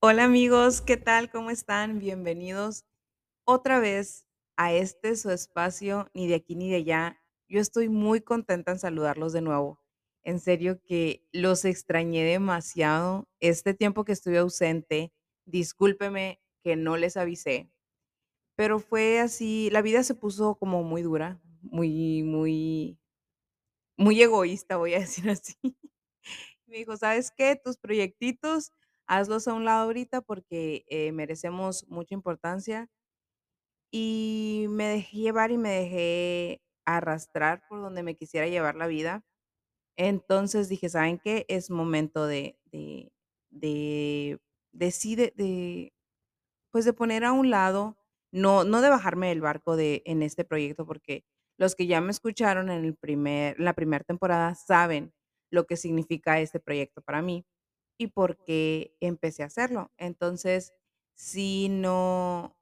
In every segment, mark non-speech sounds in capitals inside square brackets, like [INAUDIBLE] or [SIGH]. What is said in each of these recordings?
Hola amigos, ¿qué tal? ¿Cómo están? Bienvenidos otra vez a este su espacio, ni de aquí ni de allá. Yo estoy muy contenta en saludarlos de nuevo. En serio que los extrañé demasiado este tiempo que estuve ausente. Discúlpeme que no les avisé, pero fue así, la vida se puso como muy dura, muy, muy, muy egoísta, voy a decir así. [LAUGHS] Me dijo, ¿sabes qué? Tus proyectitos, hazlos a un lado ahorita porque eh, merecemos mucha importancia. Y me dejé llevar y me dejé arrastrar por donde me quisiera llevar la vida. Entonces dije, ¿saben qué? Es momento de, de, de, de pues de poner a un lado, no, no de bajarme del barco de, en este proyecto, porque los que ya me escucharon en el primer, la primera temporada saben lo que significa este proyecto para mí y por qué empecé a hacerlo. Entonces, si no,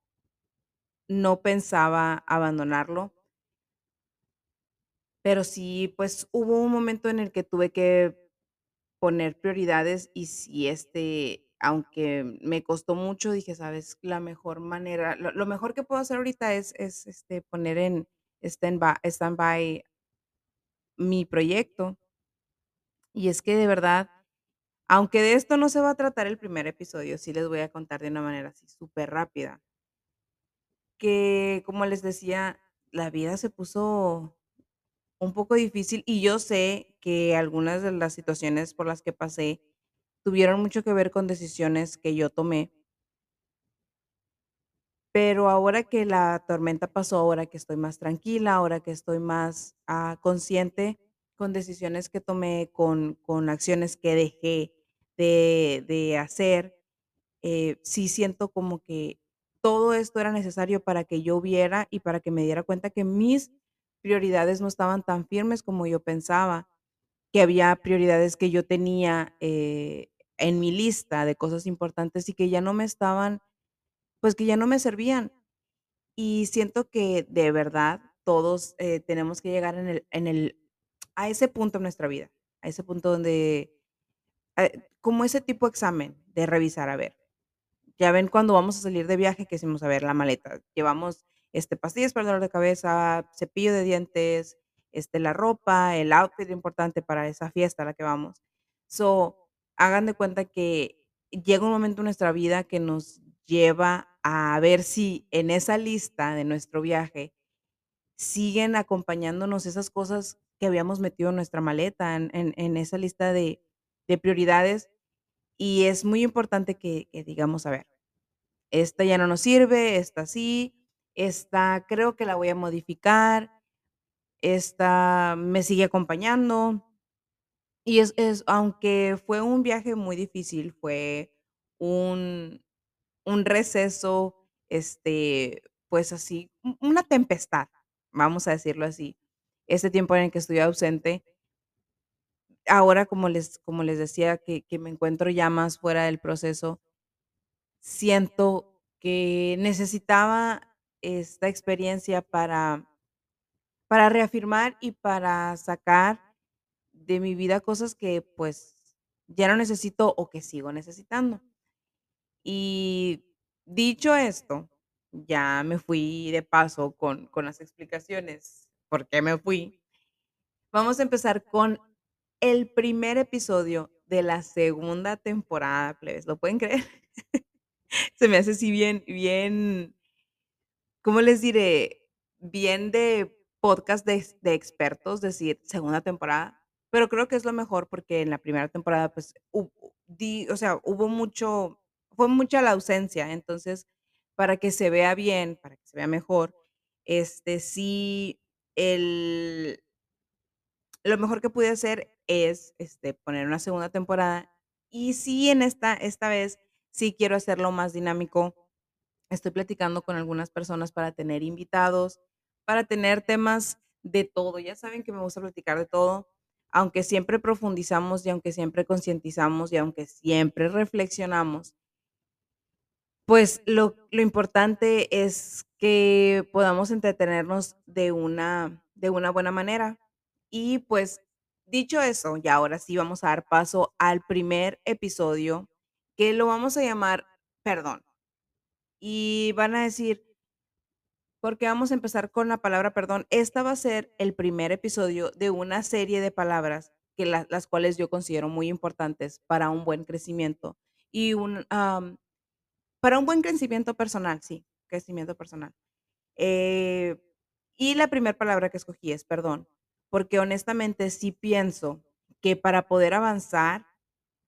no pensaba abandonarlo, pero sí, pues hubo un momento en el que tuve que poner prioridades y si este, aunque me costó mucho, dije, sabes, la mejor manera, lo, mejor que puedo hacer ahorita es, es este, poner en stand-by stand-by mi proyecto. Y es que de verdad, aunque de esto no se va a tratar el primer episodio, sí les voy a contar de una manera así súper rápida, que como les decía, la vida se puso un poco difícil y yo sé que algunas de las situaciones por las que pasé tuvieron mucho que ver con decisiones que yo tomé, pero ahora que la tormenta pasó, ahora que estoy más tranquila, ahora que estoy más ah, consciente con decisiones que tomé, con, con acciones que dejé de, de hacer, eh, sí siento como que todo esto era necesario para que yo viera y para que me diera cuenta que mis prioridades no estaban tan firmes como yo pensaba, que había prioridades que yo tenía eh, en mi lista de cosas importantes y que ya no me estaban, pues que ya no me servían. Y siento que de verdad todos eh, tenemos que llegar en el, en el, a ese punto en nuestra vida, a ese punto donde, como ese tipo de examen de revisar, a ver, ya ven cuando vamos a salir de viaje que decimos, a ver, la maleta, llevamos, este, pastillas para el de cabeza, cepillo de dientes, este, la ropa, el outfit importante para esa fiesta a la que vamos. So, hagan de cuenta que llega un momento en nuestra vida que nos lleva a ver si en esa lista de nuestro viaje siguen acompañándonos esas cosas que habíamos metido en nuestra maleta, en en esa lista de de prioridades, y es muy importante que digamos, a ver, esta ya no nos sirve, esta sí, esta creo que la voy a modificar, esta me sigue acompañando. Y es es aunque fue un viaje muy difícil, fue un un receso, este, pues así, una tempestad, vamos a decirlo así. Ese tiempo en el que estuve ausente, ahora, como les como les decía, que me encuentro ya más fuera del proceso, siento que necesitaba esta experiencia para para reafirmar y para sacar de mi vida cosas que, pues, ya no necesito o que sigo necesitando. Y dicho esto, ya me fui de paso con con las explicaciones, por qué me fui. Vamos a empezar con el primer episodio de la segunda temporada, plebes, ¿lo pueden creer? [LAUGHS] Se me hace así bien bien, ¿cómo les diré? Bien de podcast de de expertos, decir segunda temporada, pero creo que es lo mejor porque en la primera temporada, pues, di o sea, hubo mucho fue mucha la ausencia, entonces, para que se vea bien, para que se vea mejor, este, sí, el lo mejor que pude hacer es, este, poner una segunda temporada, y sí, en esta esta vez sí quiero hacerlo más dinámico. Estoy platicando con algunas personas para tener invitados, para tener temas de todo. Ya saben que me gusta platicar de todo, aunque siempre profundizamos y aunque siempre concientizamos y aunque siempre reflexionamos, pues lo lo importante es que podamos entretenernos de una de una buena manera. Y, pues, dicho eso, ya ahora sí vamos a dar paso al primer episodio que lo vamos a llamar perdón. Y van a decir porque vamos a empezar con la palabra perdón. Esta va a ser el primer episodio de una serie de palabras que la- las cuales yo considero muy importantes para un buen crecimiento y un, para un buen crecimiento personal, sí, crecimiento personal. Eh, y la primera palabra que escogí es perdón, porque honestamente sí pienso que para poder avanzar,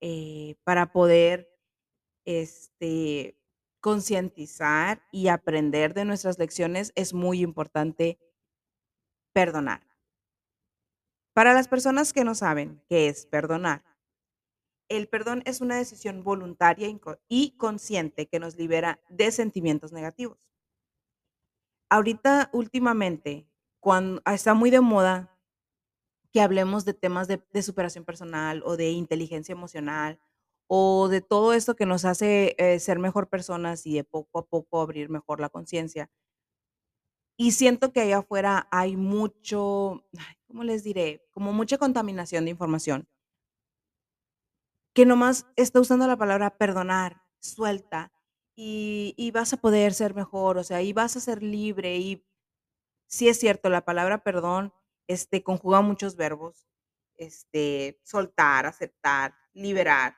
eh, para poder este, concientizar y aprender de nuestras lecciones, es muy importante perdonar. Para las personas que no saben qué es perdonar, el perdón es una decisión voluntaria y consciente que nos libera de sentimientos negativos. Ahorita, últimamente, cuando está muy de moda que hablemos de temas de, superación personal o de inteligencia emocional o de todo esto que nos hace eh, ser mejor personas y de poco a poco abrir mejor la conciencia. Y siento que allá afuera hay mucho, ¿cómo les diré? Como mucha contaminación de información, que nomás está usando la palabra perdonar, suelta, y, y vas a poder ser mejor, o sea, y vas a ser libre, y Sí es cierto, la palabra perdón, este, conjuga muchos verbos, este, soltar, aceptar, liberar,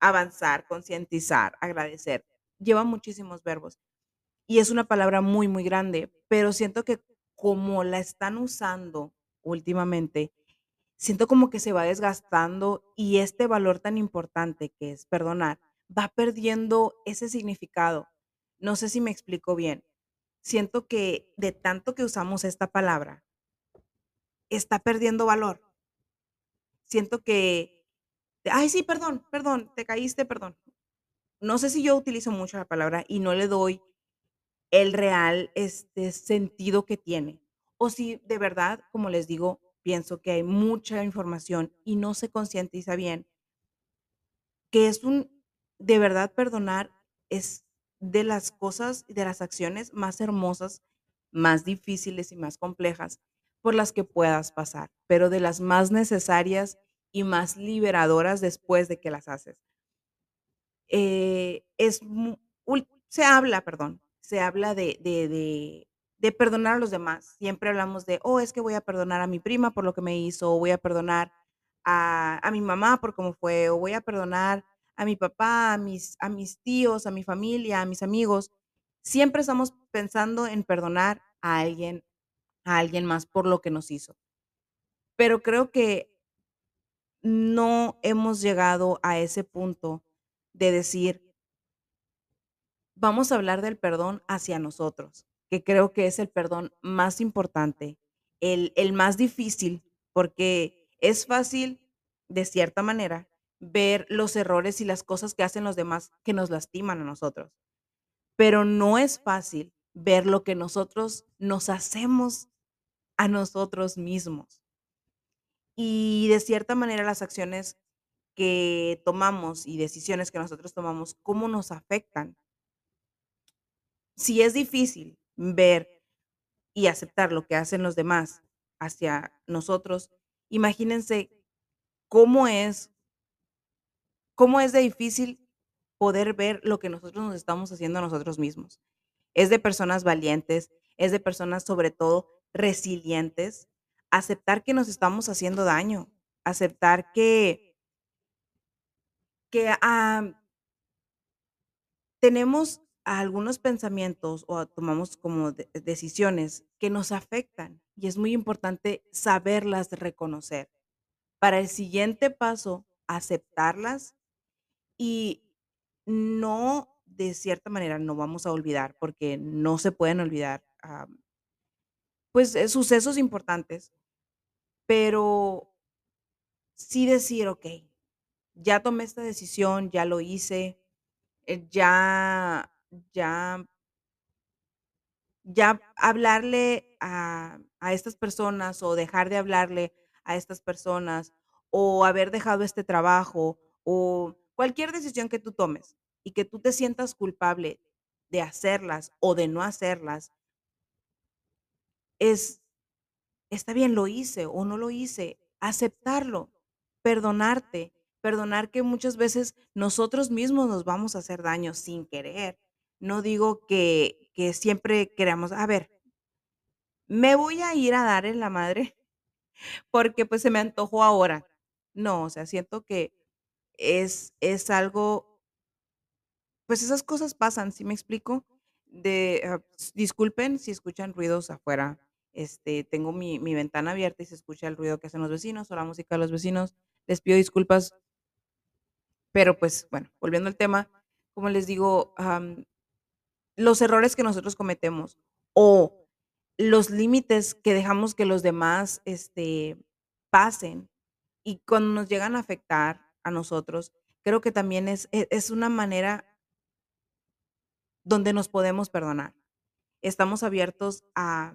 avanzar, concientizar, agradecer. Lleva muchísimos verbos y es una palabra muy, muy grande, pero siento que como la están usando últimamente, siento como que se va desgastando y este valor tan importante que es perdonar va perdiendo ese significado. No sé si me explico bien. Siento que de tanto que usamos esta palabra, está perdiendo valor. Siento que, ay, sí, perdón, perdón, te caíste, perdón. No sé si yo utilizo mucho la palabra y no le doy el real este sentido que tiene. O si de verdad, como les digo, pienso que hay mucha información y no se concientiza bien que es un, de verdad, perdonar es de las cosas, de las acciones más hermosas, más difíciles y más complejas por las que puedas pasar, pero de las más necesarias y más liberadoras después de que las haces. Eh, se habla, perdón, se habla de, perdonar a los demás. Siempre hablamos de, oh, es que voy a perdonar a mi prima por lo que me hizo, voy a perdonar a, a mi mamá por cómo fue, o voy a perdonar a mi papá, a mis, a mis tíos, a mi familia, a mis amigos. Siempre estamos pensando en perdonar a alguien, a alguien más por lo que nos hizo. Pero creo que no hemos llegado a ese punto de decir, vamos a hablar del perdón hacia nosotros, que creo que es el perdón más importante, el, el más difícil, porque es fácil, de cierta manera, ver los errores y las cosas que hacen los demás que nos lastiman a nosotros, pero no es fácil ver lo que nosotros nos hacemos a nosotros mismos. Y de cierta manera las acciones que tomamos y decisiones que nosotros tomamos, cómo nos afectan. Si es difícil ver y aceptar lo que hacen los demás hacia nosotros, imagínense cómo es, cómo es de difícil poder ver lo que nosotros nos estamos haciendo a nosotros mismos. Es de personas valientes, es de personas sobre todo resilientes, aceptar que nos estamos haciendo daño, aceptar que, que ah, tenemos algunos pensamientos o tomamos como de- decisiones que nos afectan y es muy importante saberlas reconocer. Para el siguiente paso, aceptarlas y no, de cierta manera, no vamos a olvidar, porque no se pueden olvidar, pues eh, sucesos importantes, pero sí decir, ok, ya tomé esta decisión, ya lo hice, eh, ya, ya Ya hablarle a a estas personas, o dejar de hablarle a estas personas, o haber dejado este trabajo, o cualquier decisión que tú tomes, y que tú te sientas culpable de hacerlas o de no hacerlas, es está bien, lo hice o no lo hice, aceptarlo, perdonarte, perdonar que muchas veces nosotros mismos nos vamos a hacer daño sin querer. No digo que, que siempre queramos, a ver, me voy a ir a dar en la madre [LAUGHS] porque pues se me antojó ahora. No, o sea, siento que es, es algo, pues esas cosas pasan, ¿sí me explico? Ah, disculpen si escuchan ruidos afuera. Este, tengo mi, ventana abierta y se escucha el ruido que hacen los vecinos o la música de los vecinos. Les pido disculpas, pero pues bueno, volviendo al tema, como les digo, los errores que nosotros cometemos o los límites que dejamos que los demás este, pasen y cuando nos llegan a afectar a nosotros, creo que también es, e- es una manera donde nos podemos perdonar. Estamos abiertos a,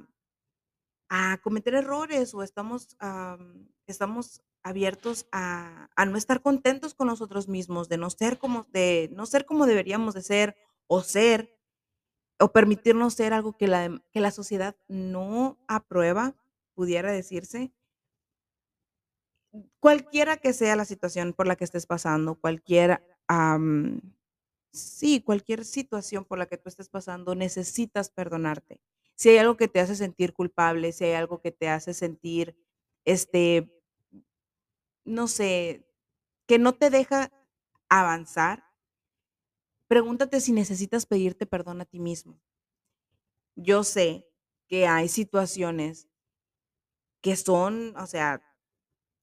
a cometer errores o estamos, am, estamos abiertos a, a no estar contentos con nosotros mismos, de no ser como, de no ser como deberíamos de ser o ser o permitirnos ser algo que la, que la sociedad no aprueba, pudiera decirse. Cualquiera que sea la situación por la que estés pasando, cualquier, am, sí, cualquier situación por la que tú estés pasando, necesitas perdonarte. Si hay algo que te hace sentir culpable, si hay algo que te hace sentir, este, no sé, que no te deja avanzar, pregúntate si necesitas pedirte perdón a ti mismo. Yo sé que hay situaciones que son, o sea,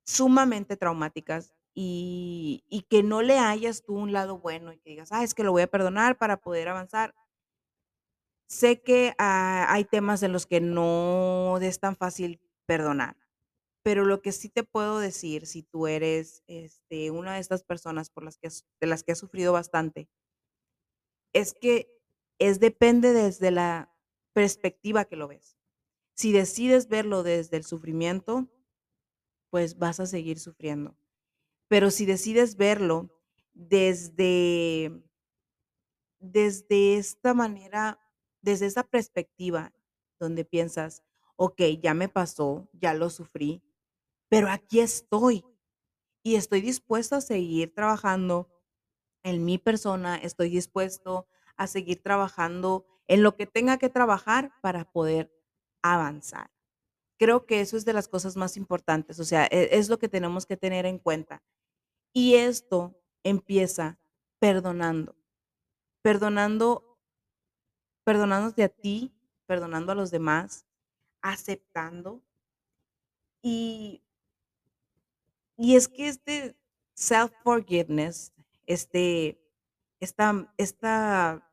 sumamente traumáticas y, que no le hayas tú un lado bueno y que digas, ah, es que lo voy a perdonar para poder avanzar. Sé que hay temas en los que no es tan fácil perdonar, pero lo que sí te puedo decir, si tú eres este, una de estas personas por las que de las que has sufrido bastante, es que es depende desde la perspectiva que lo ves. Si decides verlo desde el sufrimiento, pues vas a seguir sufriendo. Pero si decides verlo desde desde esta manera, desde esta perspectiva donde piensas: "Okey, ya me pasó, ya lo sufrí, pero aquí estoy y estoy dispuesto a seguir trabajando en mi persona, estoy dispuesto a seguir trabajando en lo que tenga que trabajar para poder avanzar". Creo que eso es de las cosas más importantes, o sea, e es lo que tenemos que tener en cuenta. Y esto empieza perdonando, perdonando perdonándote a ti, perdonando a los demás, aceptando. Y y es que este self forgiveness, este esta esta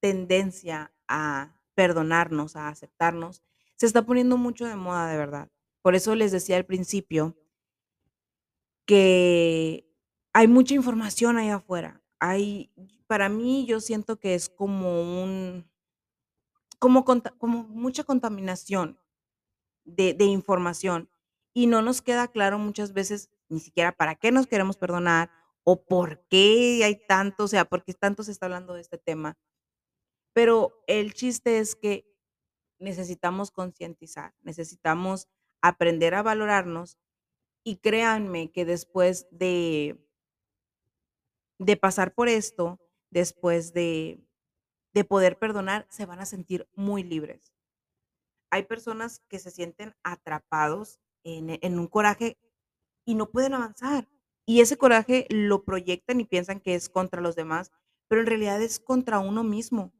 tendencia a perdonarnos, a aceptarnos, se está poniendo mucho de moda, de verdad. Por eso les decía al principio que hay mucha información allá afuera. Hay para mí, yo siento que es como un como como mucha contaminación de de información, y no nos queda claro muchas veces ni siquiera para qué nos queremos perdonar, o por qué hay tanto, o sea, por qué tanto se está hablando de este tema. Pero el chiste es que necesitamos concientizar, necesitamos aprender a valorarnos, y créanme que después de de pasar por esto, después de de poder perdonar, se van a sentir muy libres. Hay personas que se sienten atrapados en en un coraje y no pueden avanzar. Y ese coraje lo proyectan y piensan que es contra los demás, pero en realidad es contra uno mismo.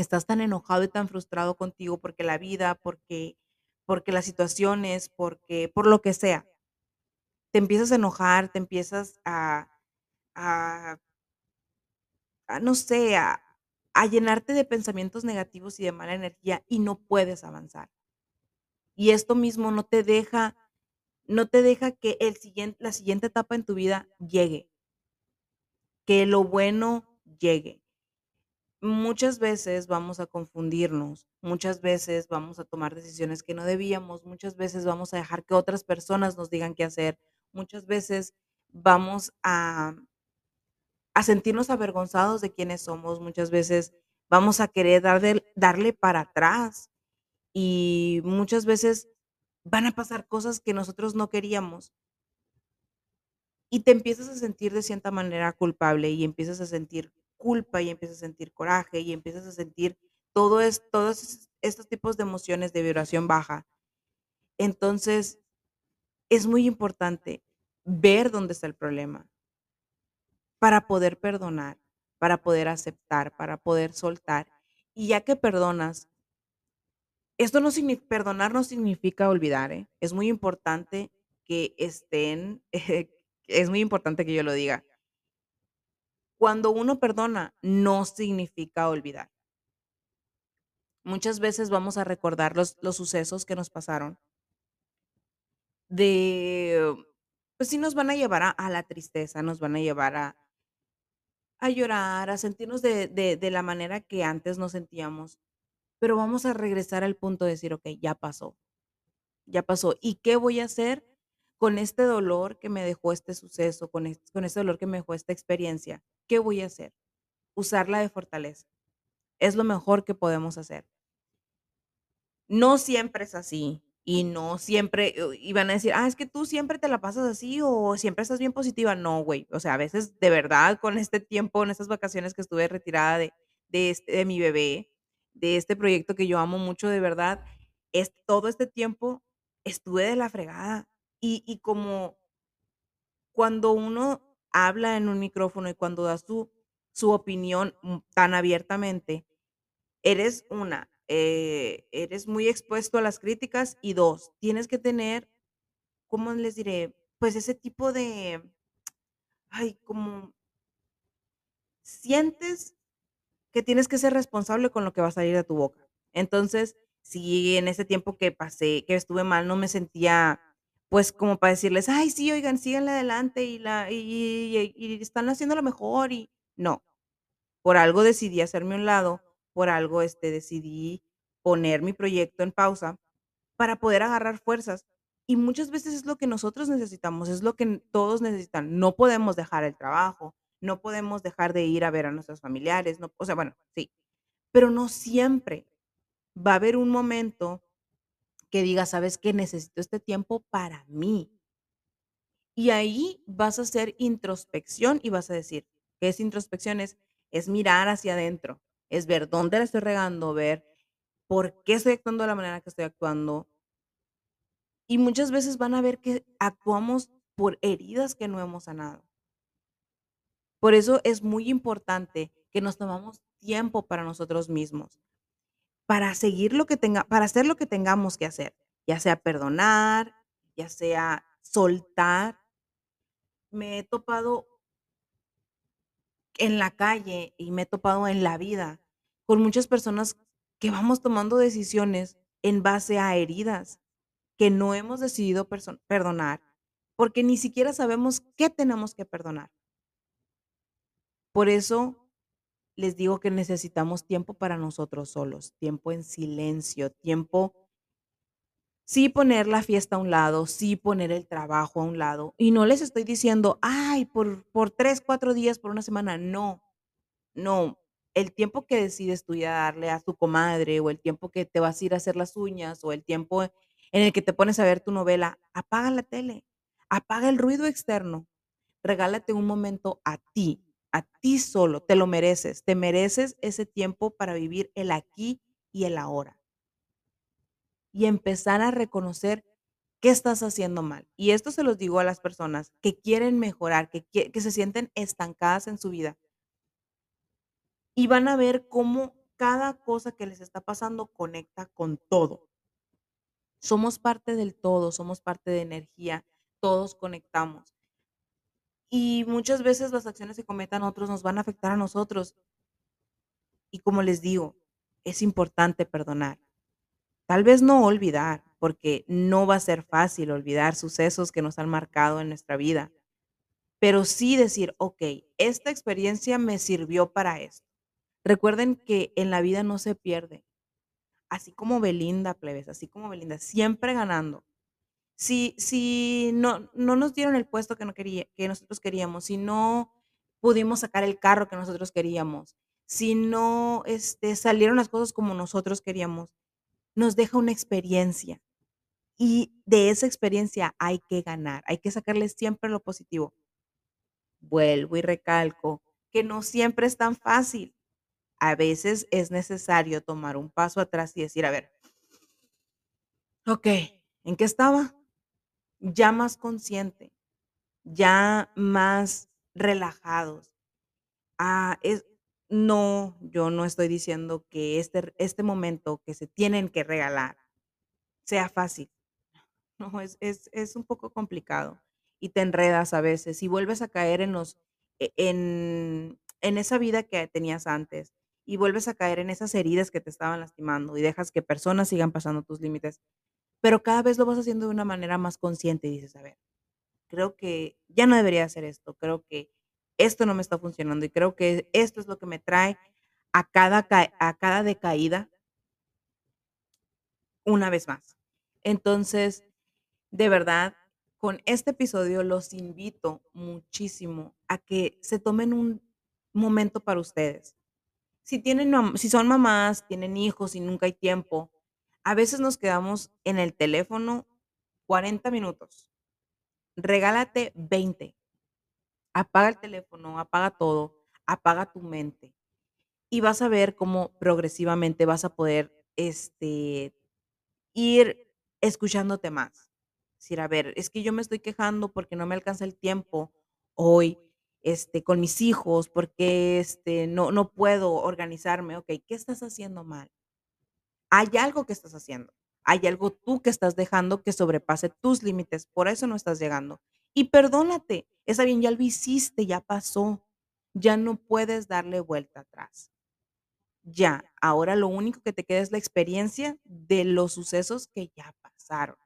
Estás tan enojado y tan frustrado contigo porque la vida, porque porque las situaciones, porque por lo que sea. Te empiezas a enojar, te empiezas a a no sé, a a llenarte de pensamientos negativos y de mala energía y no puedes avanzar. Y esto mismo no te deja no te deja que el siguiente la siguiente etapa en tu vida llegue, que lo bueno llegue. Muchas veces vamos a confundirnos, muchas veces vamos a tomar decisiones que no debíamos, muchas veces vamos a dejar que otras personas nos digan qué hacer, muchas veces vamos a a sentirnos avergonzados de quiénes somos, muchas veces vamos a querer darle darle para atrás y muchas veces van a pasar cosas que nosotros no queríamos. y te empiezas a sentir de cierta manera culpable y empiezas a sentir culpa y empiezas a sentir coraje y empiezas a sentir todo es, todos estos tipos de emociones de vibración baja. Entonces, es muy importante ver dónde está el problema para poder perdonar, para poder aceptar, para poder soltar. Y ya que perdonas, esto no significa, perdonar no significa olvidar, ¿eh? Es muy importante que estén, [LAUGHS] es muy importante que yo lo diga. Cuando uno perdona, no significa olvidar. Muchas veces vamos a recordar los, los sucesos que nos pasaron de, pues sí nos van a llevar a, a la tristeza, nos van a llevar a, a llorar, a sentirnos de, de, de la manera que antes nos sentíamos, pero vamos a regresar al punto de decir, ok, ya pasó, ya pasó. ¿Y qué voy a hacer con este dolor que me dejó este suceso, con con este dolor que me dejó esta experiencia? ¿Qué voy a hacer? Usarla de fortaleza. Es lo mejor que podemos hacer. No siempre es así y no siempre iban a decir, ah, es que tú siempre te la pasas así o siempre estás bien positiva. No, güey. O sea, a veces de verdad con este tiempo, en estas vacaciones que estuve retirada de, de, este, de mi bebé, de este proyecto que yo amo mucho, de verdad, es, todo este tiempo estuve de la fregada. Y, y como cuando uno habla en un micrófono y cuando da su, su opinión mm, tan abiertamente, eres una, eh, eres muy expuesto a las críticas y dos, tienes que tener, ¿cómo les diré? Pues ese tipo de, ay, como sientes que tienes que ser responsable con lo que va a salir de tu boca. Entonces, si en ese tiempo que pasé, que estuve mal, no me sentía, pues como para decirles, ay, sí, oigan, síganle adelante y, la, y, están haciendo lo mejor y no, por algo decidí hacerme un lado por algo este, decidí poner mi proyecto en pausa para poder agarrar fuerzas. Y muchas veces es lo que nosotros necesitamos, es lo que todos necesitan. No podemos dejar el trabajo, no podemos dejar de ir a ver a nuestros familiares, no, o sea, bueno, sí, pero no siempre va a haber un momento que diga, sabes que necesito este tiempo para mí. Y ahí vas a hacer introspección y vas a decir, ¿qué es introspección? Es, es mirar hacia adentro, es ver dónde la estoy regando, ver por qué estoy actuando de la manera que estoy actuando. Y muchas veces van a ver que actuamos por heridas que no hemos sanado. Por eso es muy importante que nos tomamos tiempo para nosotros mismos, para seguir lo que tenga, para hacer lo que tengamos que hacer, ya sea perdonar, ya sea soltar. Me he topado en la calle y me he topado en la vida con muchas personas que vamos tomando decisiones en base a heridas que no hemos decidido perdonar porque ni siquiera sabemos qué tenemos que perdonar. Por eso les digo que necesitamos tiempo para nosotros solos, tiempo en silencio, tiempo sí poner la fiesta a un lado, sí poner el trabajo a un lado. Y no les estoy diciendo, ay, por, por tres, cuatro días, por una semana. No, no. El tiempo que decides tú ya darle a tu comadre, o el tiempo que te vas a ir a hacer las uñas, o el tiempo en el que te pones a ver tu novela, apaga la tele, apaga el ruido externo, regálate un momento a ti, a ti solo, te lo mereces, te mereces ese tiempo para vivir el aquí y el ahora y empezar a reconocer qué estás haciendo mal. Y esto se los digo a las personas que quieren mejorar, que, que se sienten estancadas en su vida. Y van a ver cómo cada cosa que les está pasando conecta con todo. Somos parte del todo, somos parte de energía, todos conectamos. Y muchas veces las acciones que cometan otros nos van a afectar a nosotros. Y como les digo, es importante perdonar. Tal vez no olvidar, porque no va a ser fácil olvidar sucesos que nos han marcado en nuestra vida, pero sí decir, ok, esta experiencia me sirvió para esto. Recuerden que en la vida no se pierde, así como Belinda, plebes, así como Belinda, siempre ganando. Si, si no, no nos dieron el puesto que, no quería, que nosotros queríamos, si no pudimos sacar el carro que nosotros queríamos, si no este, salieron las cosas como nosotros queríamos, nos deja una experiencia. Y de esa experiencia hay que ganar, hay que sacarle siempre lo positivo. vuelvo y recalco que no siempre es tan fácil. A veces es necesario tomar un paso atrás y decir, a ver, ok, ¿en qué estaba? Ya más consciente, ya más relajados. Ah, es, no, yo no estoy diciendo que este, este momento que se tienen que regalar sea fácil. [LAUGHS] No, es, es, es un poco complicado y te enredas a veces y vuelves a caer en los, e- en, en esa vida que tenías antes y vuelves a caer en esas heridas que te estaban lastimando y dejas que personas sigan pasando tus límites, pero cada vez lo vas haciendo de una manera más consciente y dices, a ver, creo que ya no debería hacer esto, creo que esto no me está funcionando y creo que esto es lo que me trae a cada, ca- a cada decaída una vez más. Entonces, de verdad, con este episodio los invito muchísimo a que se tomen un momento para ustedes. Si tienen, si son mamás, tienen hijos y nunca hay tiempo, a veces nos quedamos en el teléfono 40 minutos. Regálate 20. Apaga el teléfono, apaga todo, apaga tu mente y vas a ver cómo progresivamente vas a poder este, ir escuchándote más. Decir, a ver, es que yo me estoy quejando porque no me alcanza el tiempo hoy, este, con mis hijos, porque este, no, no puedo organizarme. Ok, ¿qué estás haciendo mal? Hay algo que estás haciendo. Hay algo tú que estás dejando que sobrepase tus límites. Por eso no estás llegando. Y perdónate. Está bien, ya lo hiciste, ya pasó. Ya no puedes darle vuelta atrás. Ya, ahora lo único que te queda es la experiencia de los sucesos que ya pasaron.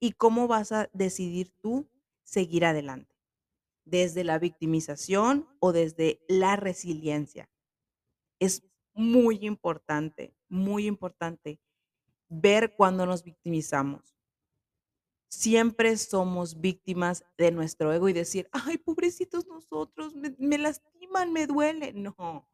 ¿Y cómo vas a decidir tú seguir adelante? ¿Desde la victimización o desde la resiliencia? Es muy importante, muy importante ver cuando nos victimizamos. Siempre somos víctimas de nuestro ego y decir, ay, pobrecitos nosotros, me, lastiman, me duele. No,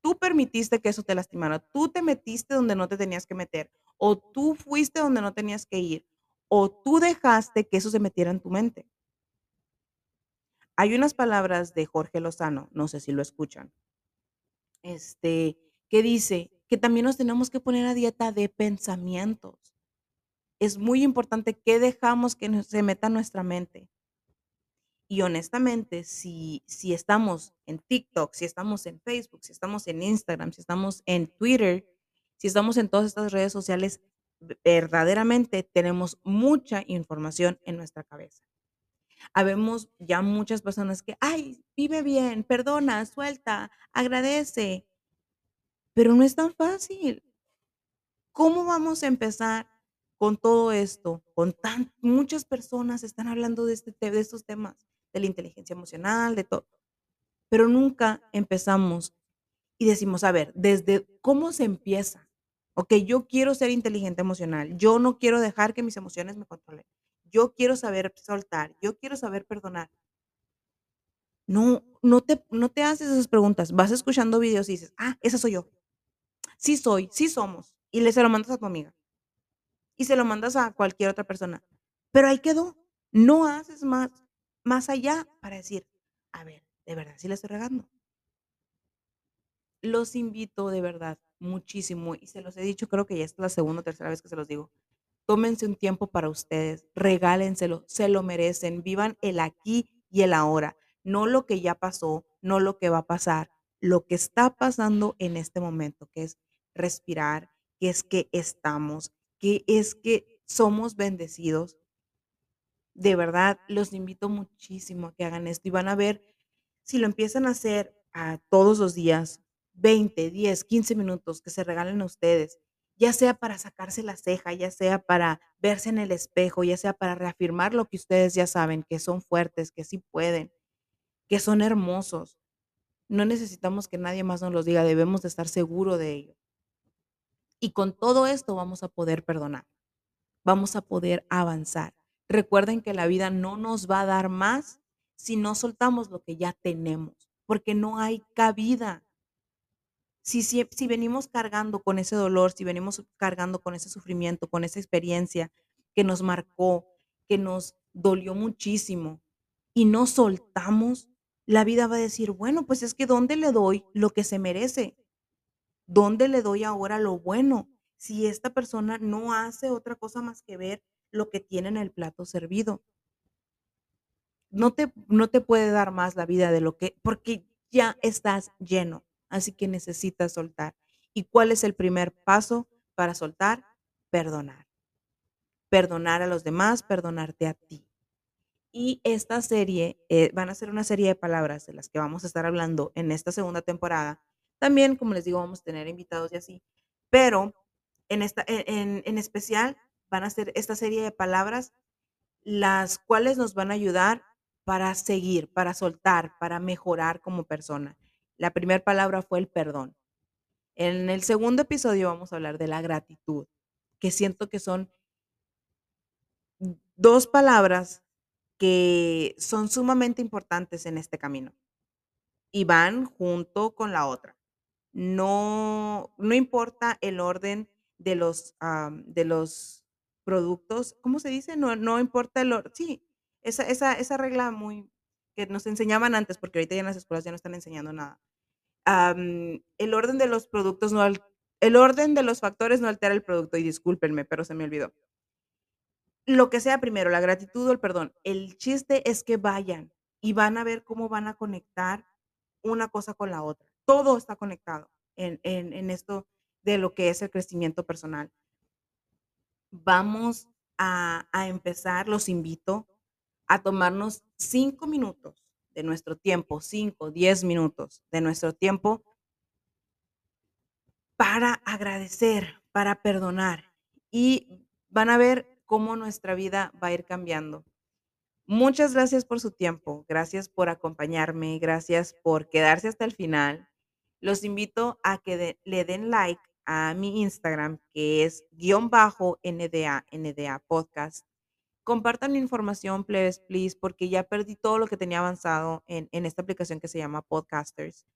tú permitiste que eso te lastimara, tú te metiste donde no te tenías que meter, o tú fuiste donde no tenías que ir, o tú dejaste que eso se metiera en tu mente. Hay unas palabras de Jorge Lozano, no sé si lo escuchan, este, que dice que también nos tenemos que poner a dieta de pensamientos. Es muy importante que dejamos que se meta nuestra mente. Y honestamente, si, si estamos en TikTok, si estamos en Facebook, si estamos en Instagram, si estamos en Twitter, si estamos en todas estas redes sociales, verdaderamente tenemos mucha información en nuestra cabeza. Habemos ya muchas personas que, ay, vive bien, perdona, suelta, agradece, pero no es tan fácil. ¿Cómo vamos a empezar con todo esto? Con tan muchas personas están hablando de este te- de estos temas, de la inteligencia emocional, de todo, pero nunca empezamos y decimos, a ver, desde cómo se empieza. Ok, yo quiero ser inteligente emocional. Yo no quiero dejar que mis emociones me controlen. Yo quiero saber soltar. Yo quiero saber perdonar. No, no te, no te haces esas preguntas. Vas escuchando videos y dices, ah, esa soy yo. Sí soy, sí somos. Y le se lo mandas a tu amiga. y se lo mandas a cualquier otra persona. Pero ahí quedó. No haces más, más allá para decir, a ver, de verdad, sí le estoy regando. Los invito de verdad muchísimo y se los he dicho, creo que ya es la segunda o tercera vez que se los digo. Tómense un tiempo para ustedes, regálenselo, se lo merecen, vivan el aquí y el ahora, no lo que ya pasó, no lo que va a pasar, lo que está pasando en este momento, que es respirar, que es que estamos, que es que somos bendecidos. De verdad, los invito muchísimo a que hagan esto y van a ver si lo empiezan a hacer a todos los días, 20, 10, 15 minutos que se regalen a ustedes, ya sea para sacarse la ceja, ya sea para verse en el espejo, ya sea para reafirmar lo que ustedes ya saben, que son fuertes, que sí pueden, que son hermosos. No necesitamos que nadie más nos los diga, debemos de estar seguros de ello. Y con todo esto vamos a poder perdonar, vamos a poder avanzar. Recuerden que la vida no nos va a dar más si no soltamos lo que ya tenemos, porque no hay cabida. Si, si, si venimos cargando con ese dolor, si venimos cargando con ese sufrimiento, con esa experiencia que nos marcó, que nos dolió muchísimo y no soltamos, la vida va a decir, bueno, pues es que ¿dónde le doy lo que se merece? ¿Dónde le doy ahora lo bueno? Si esta persona no hace otra cosa más que ver lo que tiene en el plato servido. No te, no te puede dar más la vida de lo que, porque ya estás lleno, así que necesitas soltar. ¿Y cuál es el primer paso para soltar? Perdonar. Perdonar a los demás, perdonarte a ti. Y esta serie, eh, van a ser una serie de palabras de las que vamos a estar hablando en esta segunda temporada. También, como les digo, vamos a tener invitados y así. Pero en, esta, en, en especial van a ser esta serie de palabras las cuales nos van a ayudar para seguir, para soltar, para mejorar como persona. La primera palabra fue el perdón. En el segundo episodio vamos a hablar de la gratitud, que siento que son dos palabras que son sumamente importantes en este camino y van junto con la otra. No, no importa el orden de los, de los productos, ¿cómo se dice? No, no importa el orden, sí, esa, esa, esa regla muy que nos enseñaban antes, porque ahorita ya en las escuelas ya no están enseñando nada. el orden de los productos no, el orden de los factores no altera el producto, y discúlpenme, pero se me olvidó. Lo que sea primero, la gratitud o el perdón. El chiste es que vayan y van a ver cómo van a conectar una cosa con la otra. Todo está conectado en, en, en esto de lo que es el crecimiento personal. Vamos a, a empezar, los invito a tomarnos cinco minutos de nuestro tiempo, cinco, diez minutos de nuestro tiempo para agradecer, para perdonar. Y van a ver cómo nuestra vida va a ir cambiando. Muchas gracias por su tiempo, gracias por acompañarme, gracias por quedarse hasta el final. Los invito a que le den like a mi Instagram, que es guion bajo NDA, NDA Podcast. Compartan mi información, please, please, porque ya perdí todo lo que tenía avanzado en, en esta aplicación que se llama Podcasters.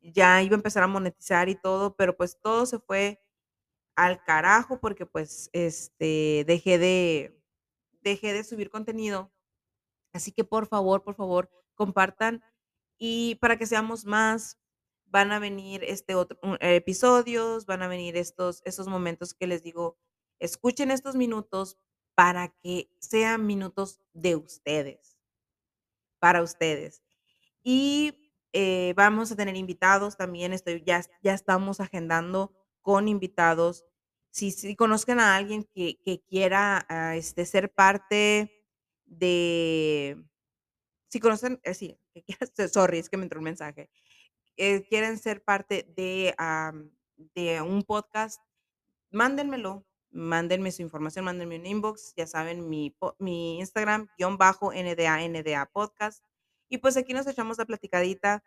Ya iba a empezar a monetizar y todo, pero pues todo se fue al carajo porque pues este dejé de dejé de subir contenido. Así que por favor, por favor, compartan y para que seamos más van a venir este otro episodios, van a venir estos esos momentos que les digo, escuchen estos minutos para que sean minutos de ustedes. Para ustedes. Y eh, vamos a tener invitados también, estoy ya ya estamos agendando con invitados. Si, si conozcan a alguien que, que quiera ah, este, ser parte de, si conocen, eh, sí, [LAUGHS] sorry, es que me entró un mensaje, eh, quieren ser parte de, de un podcast, mándenmelo, mándenme su información, mándenme un inbox, ya saben, mi, mi Instagram, guion bajo NDA, NDA podcast. Y pues aquí nos echamos la platicadita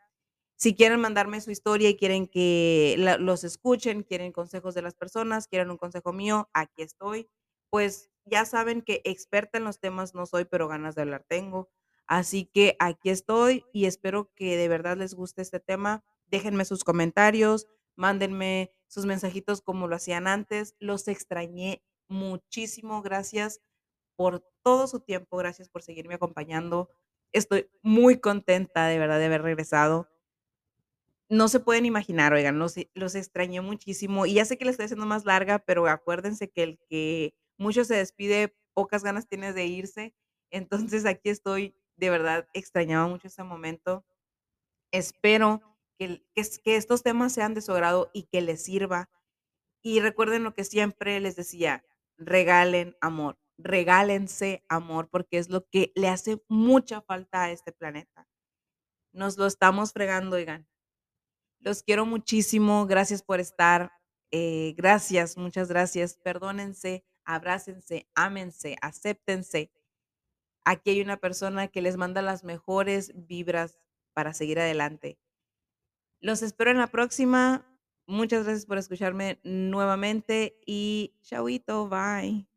si quieren mandarme su historia y quieren que los escuchen, quieren consejos de las personas, quieren un consejo mío, aquí estoy. Pues ya saben que experta en los temas no soy, pero ganas de hablar tengo. Así que aquí estoy y espero que de verdad les guste este tema. Déjenme sus comentarios, mándenme sus mensajitos como lo hacían antes. Los extrañé muchísimo. Gracias por todo su tiempo. Gracias por seguirme acompañando. Estoy muy contenta de verdad de haber regresado no se pueden imaginar, oigan, los, los extrañé muchísimo. Y ya sé que la estoy haciendo más larga, pero acuérdense que el que mucho se despide, pocas ganas tiene de irse. Entonces aquí estoy, de verdad, extrañaba mucho ese momento. Espero que, que, que estos temas sean de su agrado y que les sirva. Y recuerden lo que siempre les decía, regalen amor, regálense amor, porque es lo que le hace mucha falta a este planeta. Nos lo estamos fregando, oigan. Los quiero muchísimo. Gracias por estar. Eh, gracias, muchas gracias. Perdónense, abrácense, ámense, acéptense. Aquí hay una persona que les manda las mejores vibras para seguir adelante. Los espero en la próxima. Muchas gracias por escucharme nuevamente y chauito, bye.